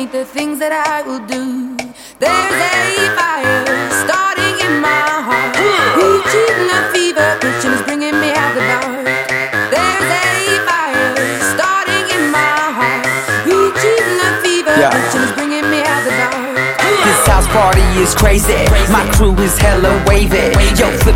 underestimate the things that I will do. There's a fire starting in my heart, reaching a fever pitch and it's bringing me out the dark. There's a fire starting in my heart, reaching a fever Yeah. pitch and it's bringing me out the dark. This house party is crazy. My crew is hella wavy. Yo,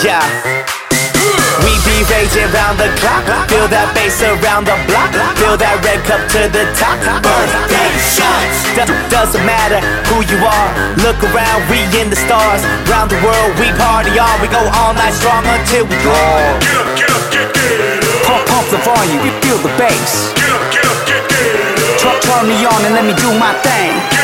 Yeah. We be raging round the clock. Feel that bass around the block. Feel that red cup to the top. Birthday shots. Do- doesn't matter who you are. Look around, we in the stars. Round the world, we party on. We go all night strong until we go. Get up, get up, get, get up. Pump, pump the volume, feel the bass. Get up, get up, get, get up. Turn, turn me on and let me do my thing. Get